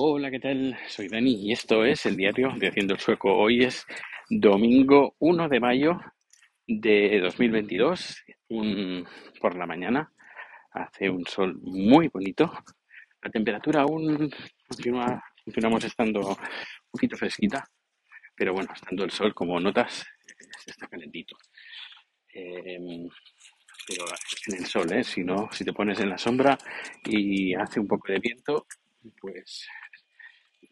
Hola, ¿qué tal? Soy Dani y esto es el diario de Haciendo el Sueco. Hoy es domingo 1 de mayo de 2022, un, por la mañana. Hace un sol muy bonito. La temperatura aún continúa, continuamos estando un poquito fresquita, pero bueno, estando el sol, como notas, está calentito. Em, pero en el sol, ¿eh? Si no, si te pones en la sombra y hace un poco de viento, pues,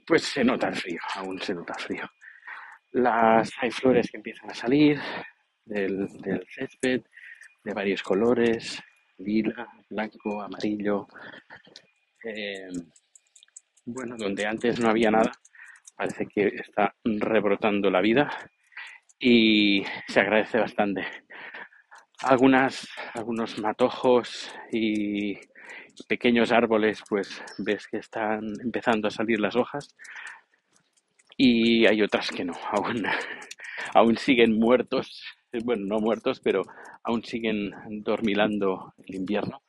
pues se nota el frío, aún se nota el frío. Las, hay flores que empiezan a salir del, césped de varios colores, lila, blanco, amarillo. Eh, bueno, donde antes no había nada, parece que está rebrotando la vida y se agradece bastante. Algunas, algunos matojos y pequeños árboles, pues ves que están empezando a salir las hojas y hay otras que no, aún, aún siguen muertos, bueno, no muertos, pero aún siguen dormilando el invierno,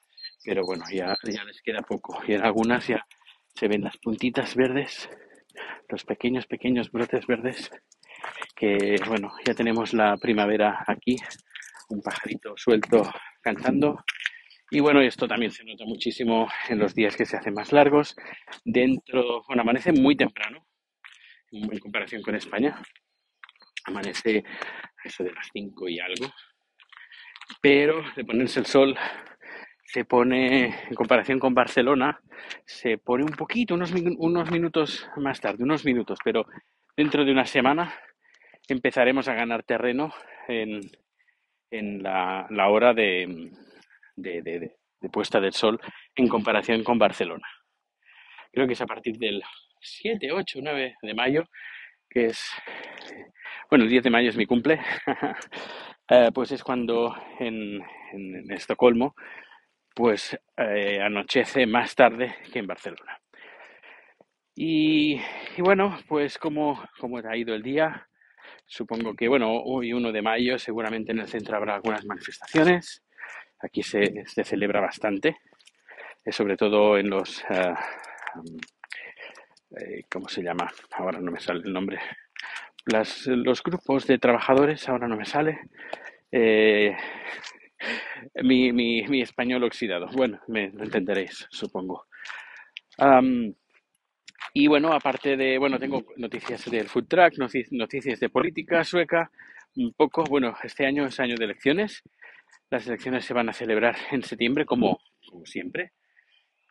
pero bueno, ya, ya les queda poco. Y en algunas ya se ven las puntitas verdes, los pequeños, pequeños brotes verdes, que bueno, ya tenemos la primavera aquí, un pajarito suelto cantando y bueno, esto también se nota muchísimo en los días que se hacen más largos. Dentro, bueno, amanece muy temprano en comparación con España. Amanece a eso de las 5 y algo. Pero de ponerse el sol, se pone, en comparación con Barcelona, se pone un poquito, unos, unos minutos más tarde, unos minutos, pero dentro de una semana empezaremos a ganar terreno en, en la, la hora de, de, puesta del sol en comparación con Barcelona. Creo que es a partir del 7, 8, 9 de mayo, que es, bueno, el 10 de mayo es mi cumple, eh, pues es cuando en, Estocolmo, pues eh, anochece más tarde que en Barcelona. Y, bueno, pues como, como ha ido el día, supongo que, bueno, hoy 1 de mayo seguramente en el centro habrá algunas manifestaciones. Aquí se, celebra bastante, eh, sobre todo en los, eh, ¿cómo se llama? Ahora no me sale el nombre. los grupos de trabajadores, ahora no me sale. mi, español oxidado. Bueno, me lo entenderéis, supongo. y bueno, aparte de, bueno, tengo noticias del food track, noticias de política sueca, un poco, bueno, este año es año de elecciones las elecciones se van a celebrar en septiembre, como, siempre,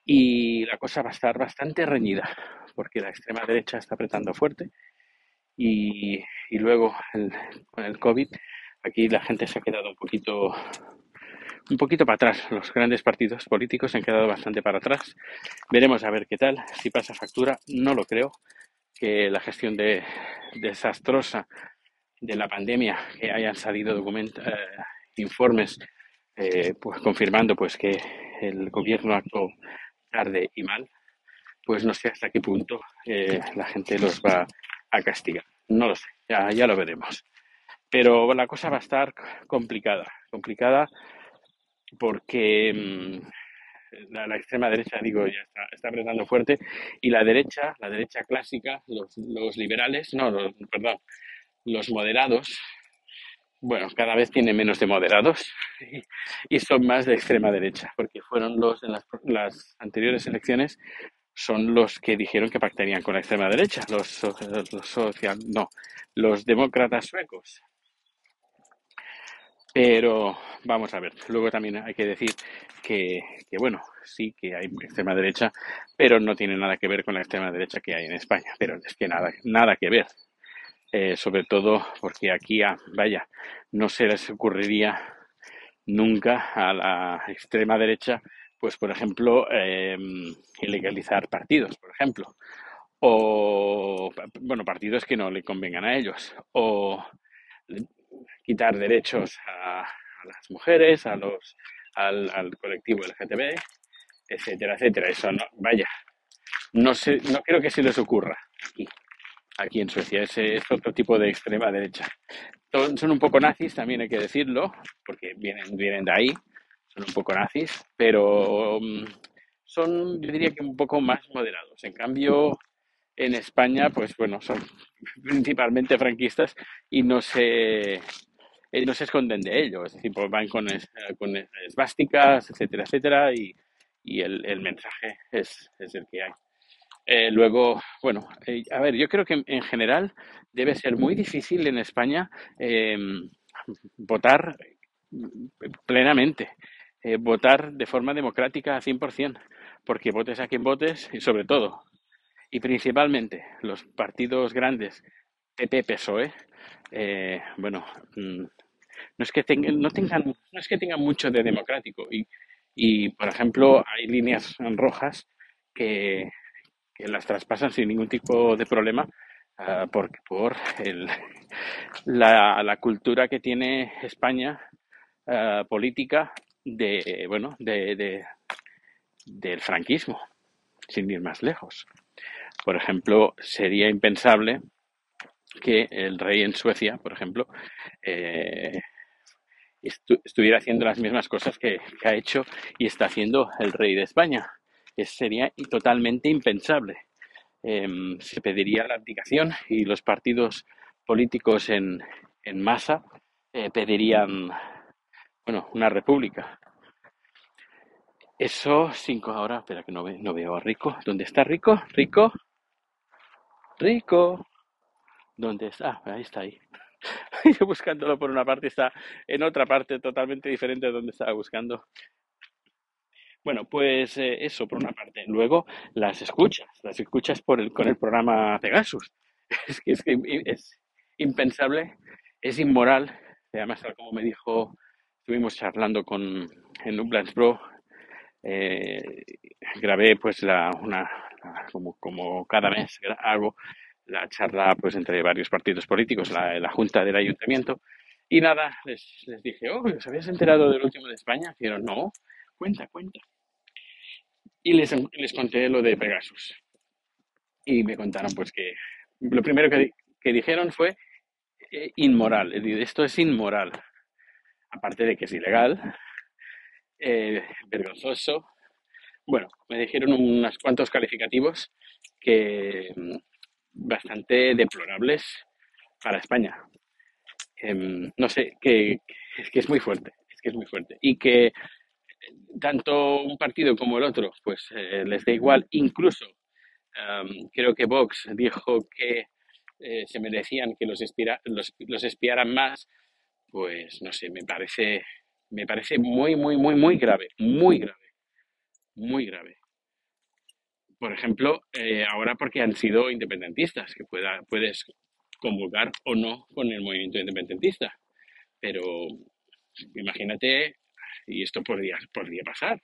y la cosa va a estar bastante reñida, porque la extrema derecha está apretando fuerte y, luego con el COVID aquí la gente se ha quedado un poquito un poquito para atrás. Los grandes partidos políticos se han quedado bastante para atrás. Veremos a ver qué tal. Si pasa factura, no lo creo. Que la gestión de, desastrosa de la pandemia, que hayan salido documentos, eh, informes eh, pues confirmando pues que el gobierno actuó tarde y mal, pues no sé hasta qué punto eh, la gente los va a castigar. No lo sé, ya, ya lo veremos. Pero la cosa va a estar complicada, complicada porque mm, la, extrema derecha, digo, ya está, está, apretando fuerte y la derecha, la derecha clásica, los, los liberales, no, perdón, los moderados, bueno, cada vez tiene menos de moderados y, son más de extrema derecha, porque fueron los en las, anteriores elecciones son los que dijeron que pactarían con la extrema derecha, los, los social, no, los demócratas suecos. Pero vamos a ver, luego también hay que decir que, que, bueno, sí que hay extrema derecha, pero no tiene nada que ver con la extrema derecha que hay en España, pero es que nada, nada que ver. Eh, sobre todo porque aquí, ah, vaya, no se les ocurriría nunca a la extrema derecha, pues por ejemplo, em, ilegalizar partidos, por ejemplo, o, bueno, partidos que no le convengan a ellos, o quitar derechos a, las mujeres, a los, al, al colectivo LGTB, etcétera, etcétera. Eso no, vaya, no sé, no creo que se les ocurra aquí aquí en Suecia. Ese es otro tipo de extrema derecha. Son un poco nazis, también hay que decirlo, porque vienen, vienen de ahí, son un poco nazis, pero mm, son, yo diría que un poco más moderados. En cambio, en España, pues bueno, son principalmente franquistas y no se, eh, no se esconden de ello, es decir, pues van con, es- con esvásticas, etcétera, etcétera, y, y el, el mensaje es, es el que hay. Eh, luego, bueno, eh, a ver, yo creo que en, en general debe ser muy difícil en España eh, votar plenamente, eh, votar de forma democrática a 100%, porque votes a quien votes y sobre todo, y principalmente los partidos grandes, PP, PSOE, bueno, mm, no es que tengan, no tengan, no es que tengan mucho de democrático y, y por ejemplo, hay líneas rojas que, que las traspasan sin ningún tipo de problema ah, por, el, la, la cultura que tiene España ah, política de, bueno, de, de- del franquismo, sin ir más lejos. Por ejemplo, sería impensable que el rey en Suecia, por ejemplo, eh, estu- estuviera haciendo las mismas cosas que, que ha hecho y está haciendo el rey de España. Sería totalmente impensable. Em, se pediría la abdicación y los partidos políticos en, en masa eh, pedirían, bueno, una república. Eso cinco ahora, espera que no, ve- no veo a Rico. ¿Dónde está Rico? Rico, Rico. ¿Dónde está? Ah, ahí está ahí. Yo buscándolo por una parte, está en otra parte totalmente diferente de donde estaba buscando. Bueno, pues eh, eso por una parte. Luego las escuchas, las escuchas por el, con el programa Pegasus. Es que es, es impensable, es inmoral. Además, como me dijo, estuvimos charlando con en Uplands Pro, eh, grabé pues la, una, como, como cada mes hago la charla pues entre varios partidos políticos, la, la junta del ayuntamiento. Y nada, les, les dije, oh, ¿os habéis enterado del último de España? Dijeron, no, cuenta, cuenta. Y les, les conté lo de Pegasus. Y me contaron pues que lo primero que, que dijeron fue eh, inmoral. Esto es inmoral. Aparte de que es ilegal, eh, vergonzoso. Bueno, me dijeron unos cuantos calificativos que mm, bastante deplorables para España. Em, no sé, que que es muy fuerte, es que es muy fuerte. Y que tanto un partido como el otro, pues eh, les da igual. Incluso creo que Vox dijo que eh, se merecían que los, espira- los, los espiaran más, pues no sé, me parece, me parece muy, muy, muy, muy grave, muy grave, muy grave. Por ejemplo, eh, ahora porque han sido independentistas, que pueda, puedes convocar o no con el movimiento independentista, pero imagínate, y esto podría, podría pasar.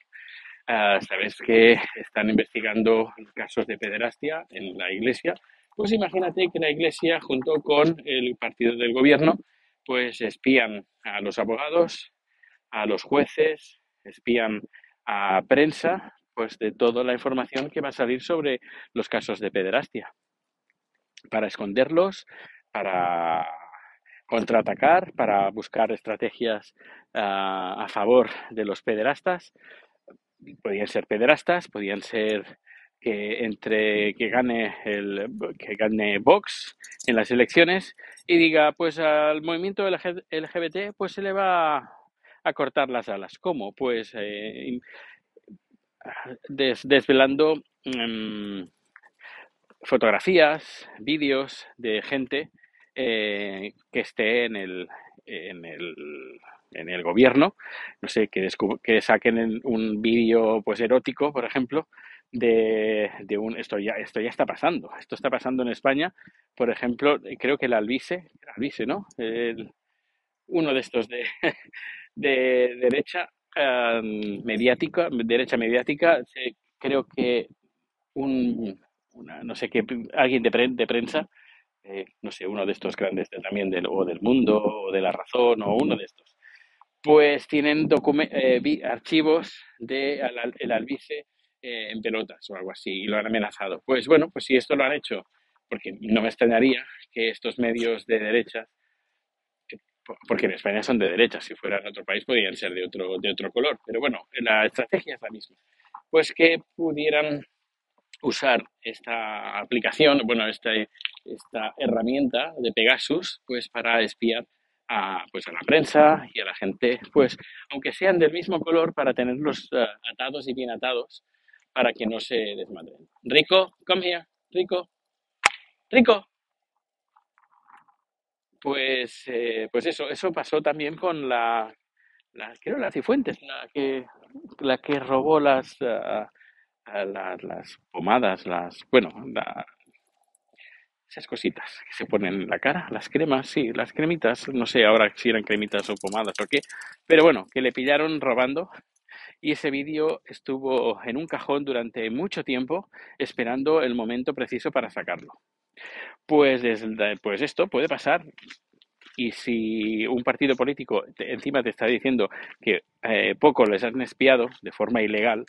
Ah, Sabes que están investigando casos de pederastia en la iglesia, pues imagínate que la iglesia junto con el partido del gobierno pues espían a los abogados, a los jueces, espían a prensa, pues de toda la información que va a salir sobre los casos de pederastia, para esconderlos, para contraatacar, para buscar estrategias ah, a favor de los pederastas. Podían ser pederastas, podían ser que entre que gane el que gane Vox en las elecciones y diga pues al movimiento LG LGBT pues se le va a cortar las alas. ¿Cómo? Pues eh, des- desvelando mm, fotografías, vídeos de gente eh, que esté en el, en el, en el gobierno, no sé, que, que saquen en un vídeo pues erótico, por ejemplo, de, de un esto ya esto ya está pasando, esto está pasando en España, por ejemplo, creo que el Alvise, el ¿no? El- uno de estos de, de derecha eh, mediática, derecha mediática, creo que un, una, no sé qué, alguien de, pre- de prensa, eh, no sé, uno de estos grandes de- también del, o del mundo o de la razón o uno de estos, pues tienen eh, archivos de el albice eh, en pelotas o algo así y lo han amenazado. Pues bueno, pues si esto lo han hecho, porque no me extrañaría que estos medios de derecha, po- porque en España son de derecha, si fuera en otro país podrían ser de otro, de otro color, pero bueno, la estrategia es la misma. Pues que pudieran usar esta aplicación, bueno, esta, esta herramienta de Pegasus, pues para espiar a, pues a la prensa y a la gente, pues aunque sean del mismo color, para tenerlos eh, atados y bien atados para que no se desmadren. Rico, come here, Rico, Rico. Pues, eh, pues eso, eso pasó también con la, la creo la Cifuentes, la que, la que robó las, ah, ah, las, las pomadas, las, bueno, la- esas cositas que se ponen en la cara, las cremas, sí, las cremitas, no sé ahora si eran cremitas o pomadas o qué, pero bueno, que le pillaron robando y ese vídeo estuvo en un cajón durante mucho tiempo esperando el momento preciso para sacarlo. Pues, desde, pues esto puede pasar y si un partido político encima te está diciendo que eh, poco les han espiado de forma ilegal,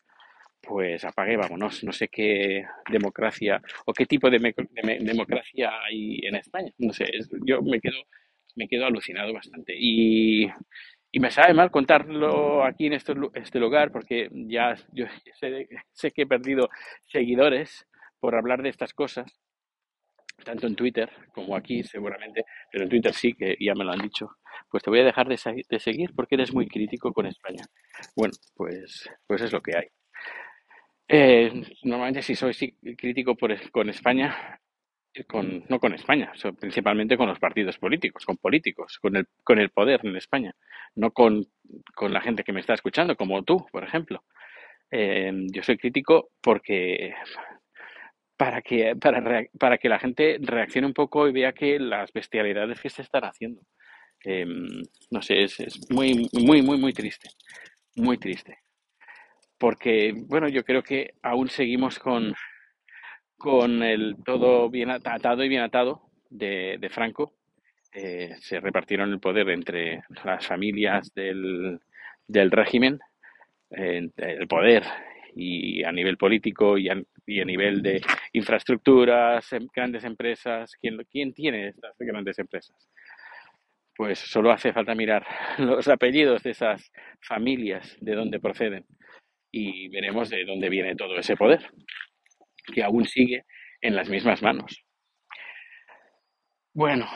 pues apague, vámonos. No sé qué democracia o qué tipo de, me- de me- democracia hay en España. No sé, yo me quedo, me quedo alucinado bastante. Y, y me sabe mal contarlo aquí en este, este lugar porque ya yo sé, sé que he perdido seguidores por hablar de estas cosas, tanto en Twitter como aquí seguramente, pero en Twitter sí, que ya me lo han dicho. Pues te voy a dejar de, de seguir porque eres muy crítico con España. Bueno, pues, pues es lo que hay. Eh, normalmente si soy crítico por, con España, eh, con, no con España, principalmente con los partidos políticos, con políticos, con el, con el poder en España, no con, la gente que me está escuchando, como tú, por ejemplo. Eh, yo soy crítico porque para que, para, para que la gente reaccione un poco y vea que las bestialidades que se están haciendo. Eh, no sé, es, es muy, muy, muy, muy triste, muy triste. Porque, bueno, yo creo que aún seguimos con, con el todo bien ata- atado y bien atado de, Franco. Eh, se repartieron el poder entre las familias del, del régimen, el poder y a nivel político y a, y a nivel de infraestructuras, em- grandes empresas. ¿Quién, ¿Quién tiene estas grandes empresas? Pues solo hace falta mirar los apellidos de esas familias, de dónde proceden, y veremos de dónde viene todo ese poder, que aún sigue en las mismas manos. Bueno,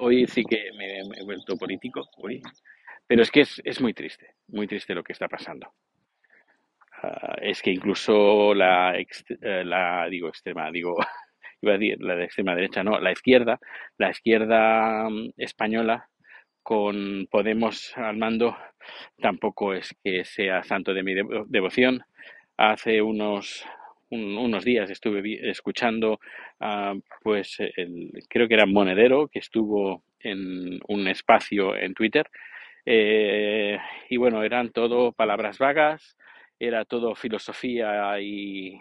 hoy sí que me, he vuelto político, hoy, pero es que es, es muy triste, muy triste lo que está pasando. Ah, es que incluso la, eh, digo extrema, digo, iba a decir la de extrema derecha, no, la izquierda, la izquierda mm, española con Podemos al mando tampoco es que sea santo de mi devo- devoción. Hace unos, un- unos días estuve escuchando, ah, pues el, creo que era Monedero, que estuvo en un espacio en Twitter, eh, y bueno, eran todo palabras vagas, era todo filosofía y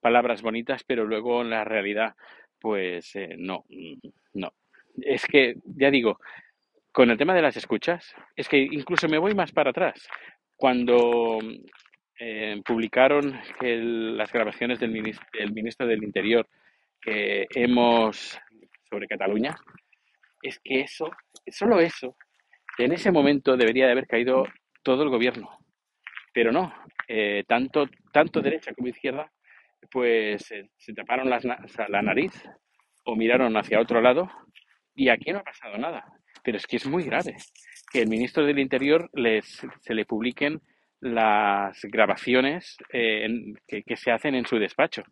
palabras bonitas, pero luego en la realidad, pues eh, no, no. Es que, ya digo, con el tema de las escuchas, es que incluso me voy más para atrás. Cuando eh, publicaron las grabaciones del ministro, del ministro del Interior que hemos sobre Cataluña, es que eso, solo eso, en ese momento debería de haber caído todo el gobierno, pero no, eh, tanto, tanto derecha como izquierda, pues eh, se taparon las la nariz o miraron hacia otro lado y aquí no ha pasado nada. Pero es que es muy grave que el ministro del Interior les, se le publiquen las grabaciones eh, que, se hacen en su despacho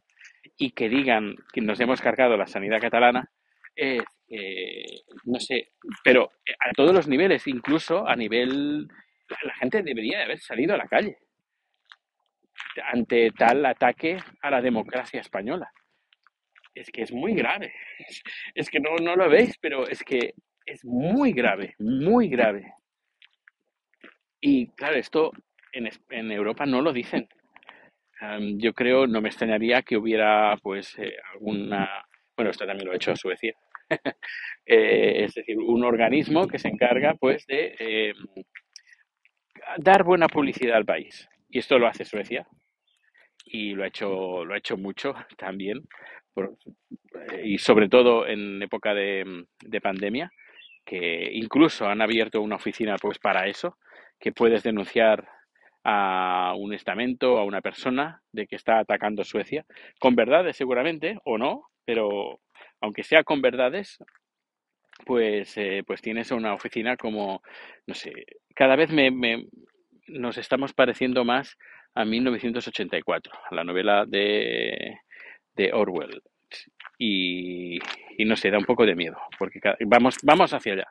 y que digan que nos hemos cargado la sanidad catalana, es, eh, no sé, pero a todos los niveles, incluso a nivel, la gente debería de haber salido a la calle ante tal ataque a la democracia española. Es que es muy grave. Es que no, no lo veis, pero es que es muy grave, muy grave. Y claro, esto en, en Europa no lo dicen. Yo creo, no me extrañaría que hubiera pues eh, alguna, bueno, esto también lo ha hecho Suecia, Eh, es decir, un organismo que se encarga pues de eh, dar buena publicidad al país. Y esto lo hace Suecia y lo ha hecho, lo ha hecho mucho también, por- eh, y sobre todo en época de, de pandemia, que incluso han abierto una oficina pues para eso, que puedes denunciar a un estamento, a una persona de que está atacando Suecia, con verdades seguramente, o no, pero aunque sea con verdades, pues, eh, pues tienes una oficina como, no sé, cada vez me, me, nos estamos pareciendo más a 1984, a la novela de, de Orwell. Y, y, no sé, da un poco de miedo, porque vamos, vamos hacia allá.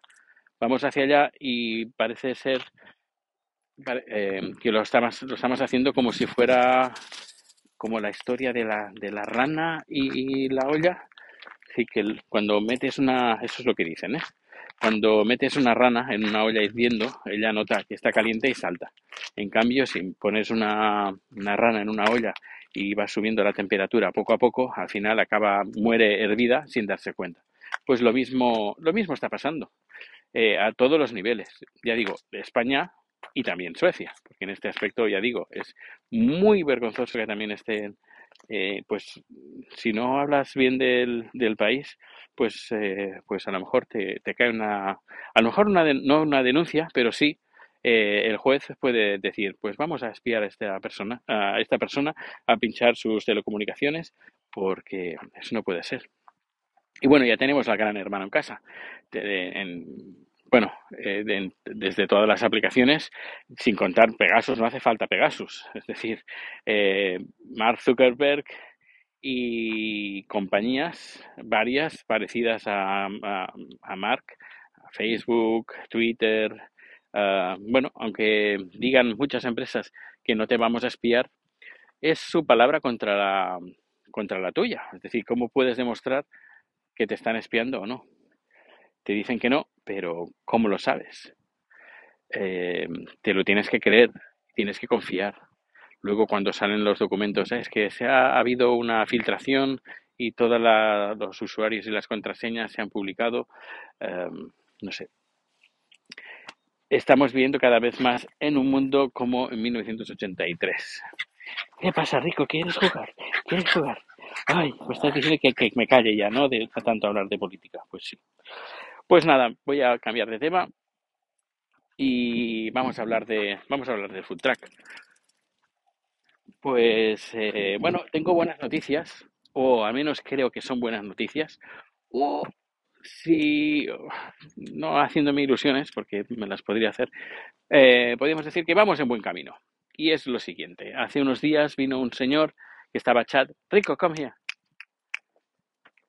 Vamos hacia allá y parece ser eh, que lo estamos, lo estamos haciendo como si fuera como la historia de la, de la rana y, la olla. Así que cuando metes una, eso es lo que dicen, ¿eh? Cuando metes una rana en una olla hirviendo, ella nota que está caliente y salta. En cambio, si pones una, una rana en una olla y va subiendo la temperatura poco a poco, al final acaba, muere hervida sin darse cuenta. Pues lo mismo, lo mismo está pasando eh, a todos los niveles. Ya digo, España y también Suecia, porque en este aspecto, ya digo, es muy vergonzoso que también estén, eh, pues, si no hablas bien del, del país, pues, eh, pues a lo mejor te, te, cae una, a lo mejor una no una denuncia, pero sí eh, el juez puede decir, pues vamos a espiar a esta persona, a esta persona, a pinchar sus telecomunicaciones, porque eso no puede ser. Y bueno, ya tenemos al gran hermano en casa. En, bueno, eh, desde todas las aplicaciones, sin contar Pegasus, no hace falta Pegasus. Es decir, eh, Mark Zuckerberg y compañías varias parecidas a, a, Mark, Facebook, Twitter. Uh, bueno, aunque digan muchas empresas que no te vamos a espiar, es su palabra contra la, contra la tuya. Es decir, ¿cómo puedes demostrar que te están espiando o no? Te dicen que no, pero ¿cómo lo sabes? Eh, te lo tienes que creer, tienes que confiar. Luego cuando salen los documentos, es que se ha, habido una filtración y todos los usuarios y las contraseñas se han publicado, em, no sé. Estamos viendo cada vez más en un mundo como en 1983. ¿Qué pasa, Rico? ¿Quieres jugar? ¿Quieres jugar? Ay, me estás diciendo que, me calle ya, ¿no? De tanto hablar de política. Pues sí. Pues nada, voy a cambiar de tema y vamos a hablar de vamos a hablar del food truck. Pues eh, bueno, tengo buenas noticias, o al menos creo que son buenas noticias, si no haciéndome ilusiones, porque me las podría hacer, eh, podríamos decir que vamos en buen camino. Y es lo siguiente, hace unos días vino un señor que estaba chat, Rico, come here.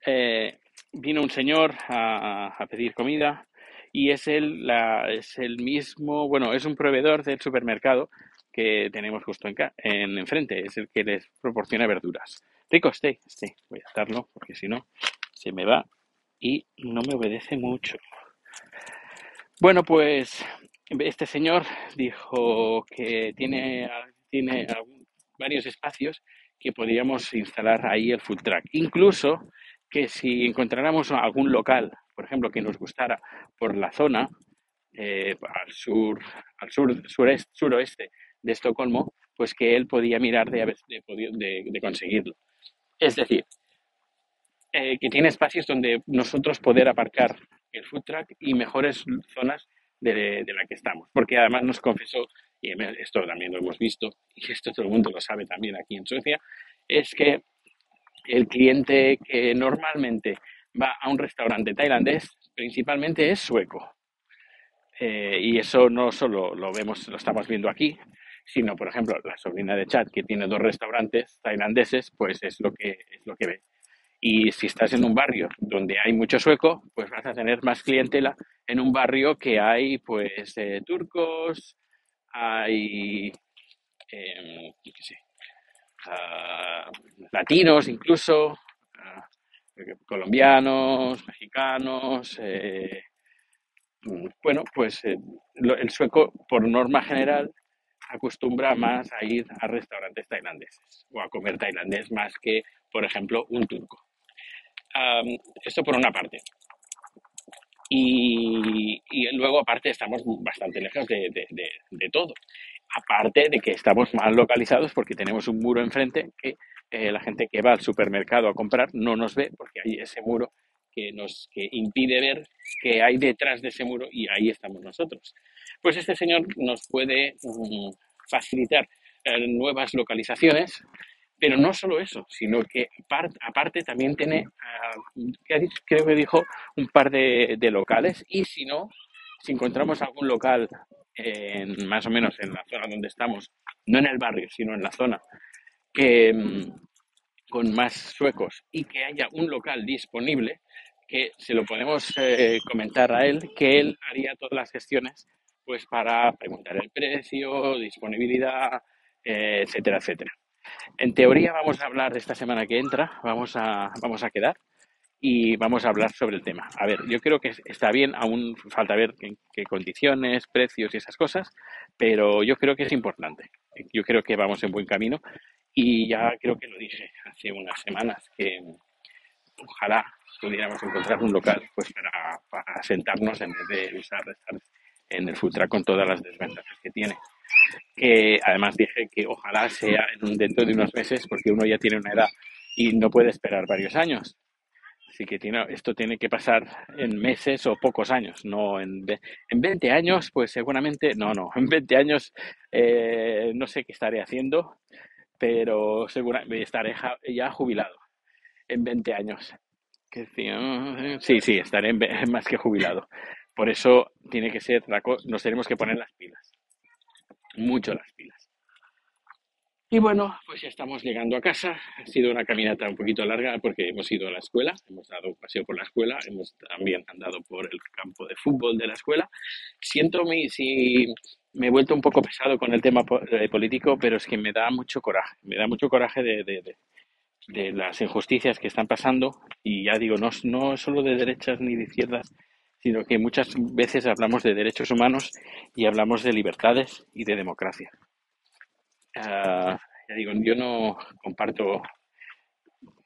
Eh, vino un señor a, pedir comida y es el, la, es el mismo, bueno, es un proveedor del supermercado que tenemos justo en, en enfrente, es el que les proporciona verduras. Rico, esté, esté, voy a darlo porque si no se me va y no me obedece mucho. Bueno, pues este señor dijo que tiene, tiene varios espacios que podríamos instalar ahí el food truck. Incluso que si encontráramos algún local, por ejemplo, que nos gustara por la zona, eh, al sur, al sur, sureste, suroeste de Estocolmo, pues que él podía mirar de, de conseguirlo. Es decir, eh, que tiene espacios donde nosotros poder aparcar el food truck y mejores zonas de, de, la que estamos. Porque además nos confesó, y esto también lo hemos visto, y esto todo el mundo lo sabe también aquí en Suecia, es que el cliente que normalmente va a un restaurante tailandés principalmente es sueco. Eh, y eso no solo lo vemos, lo estamos viendo aquí, sino, por ejemplo, la sobrina de Chad, que tiene dos restaurantes tailandeses, pues es lo que, es lo que ve. Y si estás en un barrio donde hay mucho sueco, pues vas a tener más clientela en un barrio que hay, pues, eh, turcos, hay, eh, latinos incluso, colombianos, mexicanos. Eh, bueno, pues eh, el sueco, por norma general, acostumbra más a ir a restaurantes tailandeses o a comer tailandés más que, por ejemplo, un turco. Esto por una parte. Y, luego, aparte, estamos bastante lejos de, de todo. Aparte de que estamos mal localizados porque tenemos un muro enfrente que eh, la gente que va al supermercado a comprar no nos ve porque hay ese muro que nos que impide ver que hay detrás de ese muro y ahí estamos nosotros. Pues este señor nos puede, mm, facilitar eh, nuevas localizaciones, pero no solo eso, sino que aparte también tiene, ah, creo que dijo, un par de, locales y si no, si encontramos algún local en, más o menos en la zona donde estamos, no en el barrio, sino en la zona, que, mm, con más suecos y que haya un local disponible, que se lo podemos eh, comentar a él, que él haría todas las gestiones pues para preguntar el precio, disponibilidad, eh, etcétera, etcétera. En teoría vamos a hablar esta semana que entra, vamos a, vamos a quedar y vamos a hablar sobre el tema. A ver, yo creo que está bien, aún falta ver qué, condiciones, precios y esas cosas, pero yo creo que es importante. Yo creo que vamos en buen camino y ya creo que lo dije hace unas semanas, que ojalá pudiéramos encontrar un local pues para, sentarnos en vez de usar estar en el Futra con todas las desventajas que tiene. Que además dije que ojalá sea dentro de unos meses porque uno ya tiene una edad y no puede esperar varios años. Así que tiene, esto tiene que pasar en meses o pocos años, no en, en 20 años, pues seguramente, no, no, en 20 años eh, no sé qué estaré haciendo, pero seguramente estaré ya jubilado en 20 años. Sí, sí, estaré más que jubilado. Por eso tiene que ser, nos tenemos que poner las pilas, mucho las pilas. Y bueno, pues ya estamos llegando a casa. Ha sido una caminata un poquito larga porque hemos ido a la escuela, hemos dado un paseo por la escuela, hemos también andado por el campo de fútbol de la escuela. Siento mi, si me he vuelto un poco pesado con el tema eh, político, pero es que me da mucho coraje, me da mucho coraje de, de, de las injusticias que están pasando y ya digo, no, no solo de derechas ni de izquierdas, sino que muchas veces hablamos de derechos humanos y hablamos de libertades y de democracia. Ah, ya digo, yo no comparto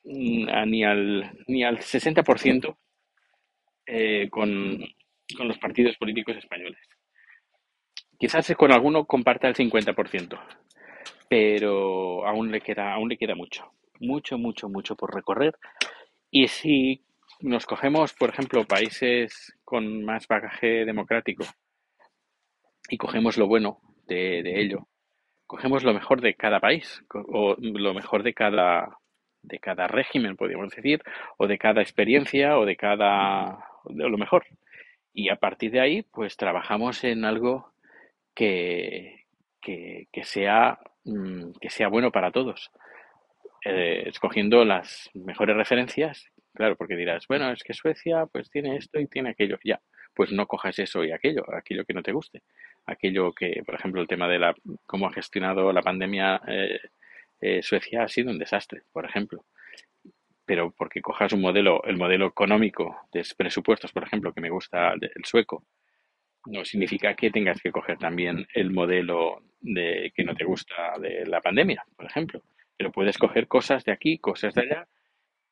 ni al, ni al 60% eh, con, con los partidos políticos españoles. Quizás con alguno comparta el 50%, pero aún le queda, aún le queda mucho, mucho, mucho, mucho por recorrer. Y si nos cogemos, por ejemplo, países con más bagaje democrático y cogemos lo bueno de, ello, cogemos lo mejor de cada país o lo mejor de cada de cada régimen, podríamos decir, o de cada experiencia o de cada de lo mejor. Y a partir de ahí, pues trabajamos en algo que, que, sea mm, que sea bueno para todos. Eh, escogiendo las mejores referencias Claro, porque dirás, bueno, es que Suecia pues tiene esto y tiene aquello. Ya, pues no cojas eso y aquello, aquello que no te guste. Aquello que, por ejemplo, el tema de la cómo ha gestionado la pandemia eh, eh, Suecia ha sido un desastre, por ejemplo. Pero porque cojas un modelo, el modelo económico de presupuestos, por ejemplo, que me gusta el sueco, no significa que tengas que coger también el modelo de que no te gusta de la pandemia, por ejemplo. Pero puedes coger cosas de aquí, cosas de allá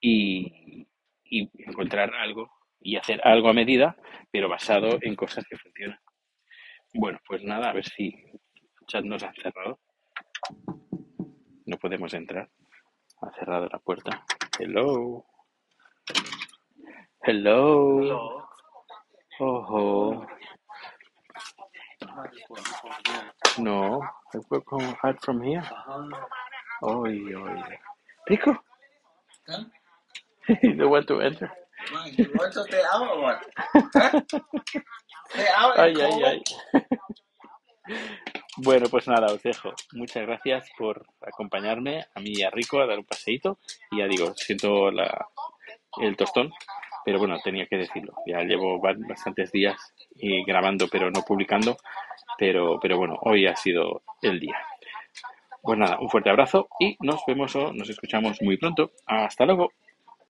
y, y encontrar algo y hacer algo a medida, pero basado en cosas que funcionan. Bueno, pues nada, a ver si el chat nos ha cerrado. No podemos entrar. Ha cerrado la puerta. Hello. Hello. Oh, No, I work hard from here. Oy, oy. Rico. don't want to enter. Man, you want to stay out or what? Stay out ay, ay, ay. Bueno, pues nada, os dejo. Muchas gracias por acompañarme a mí y a Rico a dar un paseíto. Y ya digo, siento la, el tostón, pero bueno, tenía que decirlo. Ya llevo bastantes días y grabando, pero no publicando. Pero, pero bueno, hoy ha sido el día. Pues nada, un fuerte abrazo y nos vemos o nos escuchamos muy pronto. Hasta luego.